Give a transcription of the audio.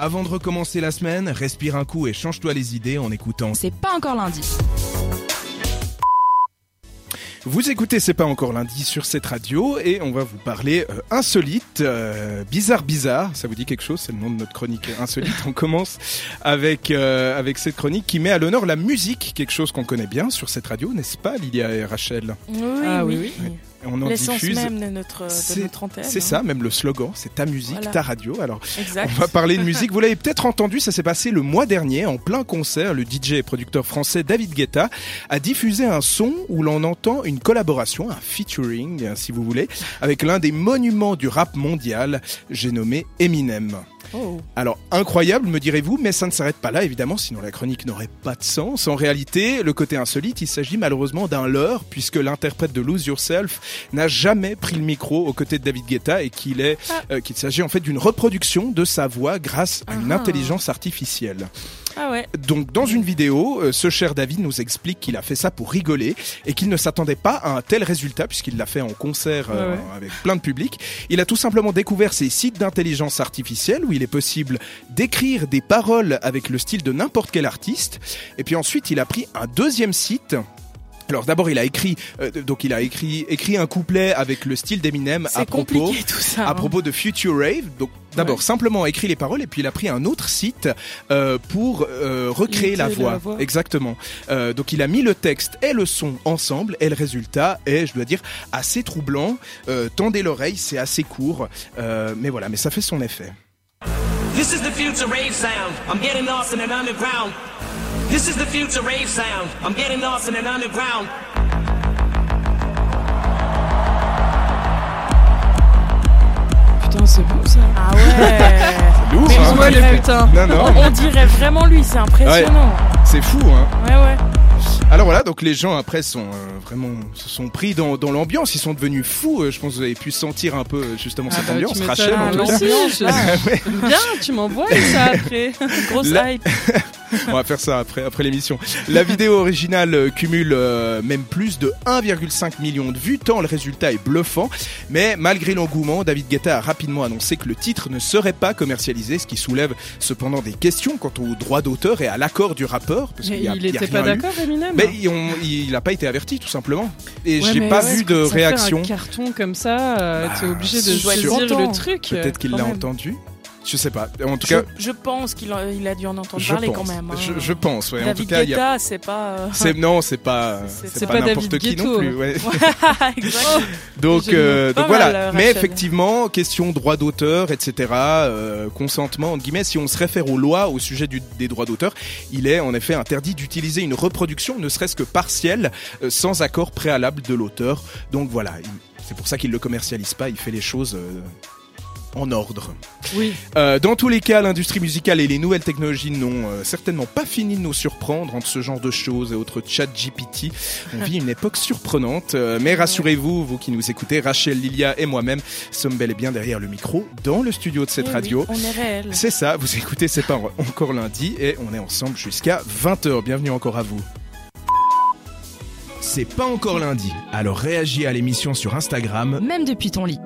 Avant de recommencer la semaine, respire un coup et change-toi les idées en écoutant. C'est pas encore lundi. Vous écoutez C'est pas encore lundi sur cette radio et on va vous parler euh, insolite, euh, bizarre bizarre. Ça vous dit quelque chose? C'est le nom de notre chronique insolite. on commence avec euh, avec cette chronique qui met à l'honneur la musique, quelque chose qu'on connaît bien sur cette radio, n'est-ce pas, Lydia et Rachel? Oui, Ah oui, oui, oui. On en diffuse. même de notre, de C'est- notre antenne. C'est hein. ça, même le slogan, c'est ta musique, Voilà. ta radio. Alors Exact. On va parler de musique. Vous l'avez peut-être entendu, ça s'est passé le mois dernier en plein concert. Le DJ et producteur français David Guetta a diffusé un son où l'on entend une collaboration, un featuring, si vous voulez, avec l'un des monuments du rap mondial. J'ai nommé Eminem. Oh. Alors incroyable, me direz-vous, mais ça ne s'arrête pas là, évidemment, sinon la chronique n'aurait pas de sens. En réalité, le côté insolite, il s'agit malheureusement d'un leurre, puisque l'interprète de Lose Yourself n'a jamais pris le micro aux côtés de David Guetta et qu'il est, euh, qu'il s'agit en fait d'une reproduction de sa voix grâce à une Ah. intelligence artificielle. Ah ouais. Donc dans une vidéo, euh, ce cher David nous explique qu'il a fait ça pour rigoler et qu'il ne s'attendait pas à un tel résultat puisqu'il l'a fait en concert euh, Ouais, ouais. avec plein de public. Il a tout simplement découvert ces sites d'intelligence artificielle où il est possible d'écrire des paroles avec le style de n'importe quel artiste. Et puis ensuite, il a pris un deuxième site. Alors d'abord, il a écrit euh, donc il a écrit écrit un couplet avec le style d'Eminem à propos compliqué tout ça. à hein. propos de Future Rave. Donc d'abord Ouais. simplement écrit les paroles et puis il a pris un autre site euh, pour euh, recréer la voix. la voix. Exactement. Euh, donc il a mis le texte et le son ensemble et le résultat est, je dois dire, assez troublant. Euh, tendez l'oreille, c'est assez court, Euh, mais voilà, mais ça fait son effet. This is the future rave sound. I'm getting lost in an underground. This is the future rave sound. I'm getting lost in an underground. Putain, c'est beau ça. Ah ouais. Lourd, Mais hein dirait- le putain. Non, non, On dirait vraiment lui, c'est impressionnant. c'est fou, hein. Ouais, ouais. Alors voilà, donc les gens après sont euh, vraiment se sont pris dans, dans l'ambiance, ils sont devenus fous. euh, je pense que vous avez pu sentir un peu justement cette bah, ambiance. Rachel, en Ah, tout cas. là. Ouais. Bien, tu m'envoies ça après. Grosse hype. On va faire ça après, après l'émission. La vidéo originale euh, cumule euh, même plus de 1,5 million de vues, tant le résultat est bluffant. Mais malgré l'engouement, David Guetta a rapidement annoncé que le titre ne serait pas commercialisé, ce qui soulève cependant des questions quant au droit d'auteur et à l'accord du rappeur. Parce Mais qu'il y a- il il était pas d'accord, Eminem Mais ont- il n'a pas été averti, tout simplement. Et Ouais, j'ai pas ouais, vu de réaction. un carton comme ça, euh, Bah, t'es obligé de il content. le truc. Peut-être qu'il l'a entendu. Je sais pas. En tout Je, cas, je pense qu'il a, il a dû en entendre je parler pense. quand même. hein. Je, je pense. Ouais. En David tout cas, y a Guetta, c'est pas. euh, C'est non, c'est pas C'est- pas, pas n'importe qui non plus. ouais. exact. Donc, euh, donc voilà. euh, Mais effectivement, question droit d'auteur, etc., euh, consentement, entre guillemets, si on se réfère aux lois au sujet du- des droits d'auteur, il est en effet interdit d'utiliser une reproduction, ne serait-ce que partielle, sans accord préalable de l'auteur. Donc voilà, il- c'est pour ça qu'il le commercialise pas. Il fait les choses. En ordre. Oui. Euh, dans tous les cas, l'industrie musicale et les nouvelles technologies n'ont euh, certainement pas fini de nous surprendre entre ce genre de choses et autres chat GPT. On vit une époque surprenante, euh, mais rassurez-vous, vous qui nous écoutez, Rachel, Lilia et moi-même sommes bel et bien derrière le micro dans le studio de cette Eh oui, radio. on est réel. C'est ça, vous écoutez C'est pas encore lundi et on est ensemble jusqu'à 20h. Bienvenue encore à vous. C'est pas encore lundi, alors réagis à l'émission sur Instagram Même depuis ton lit.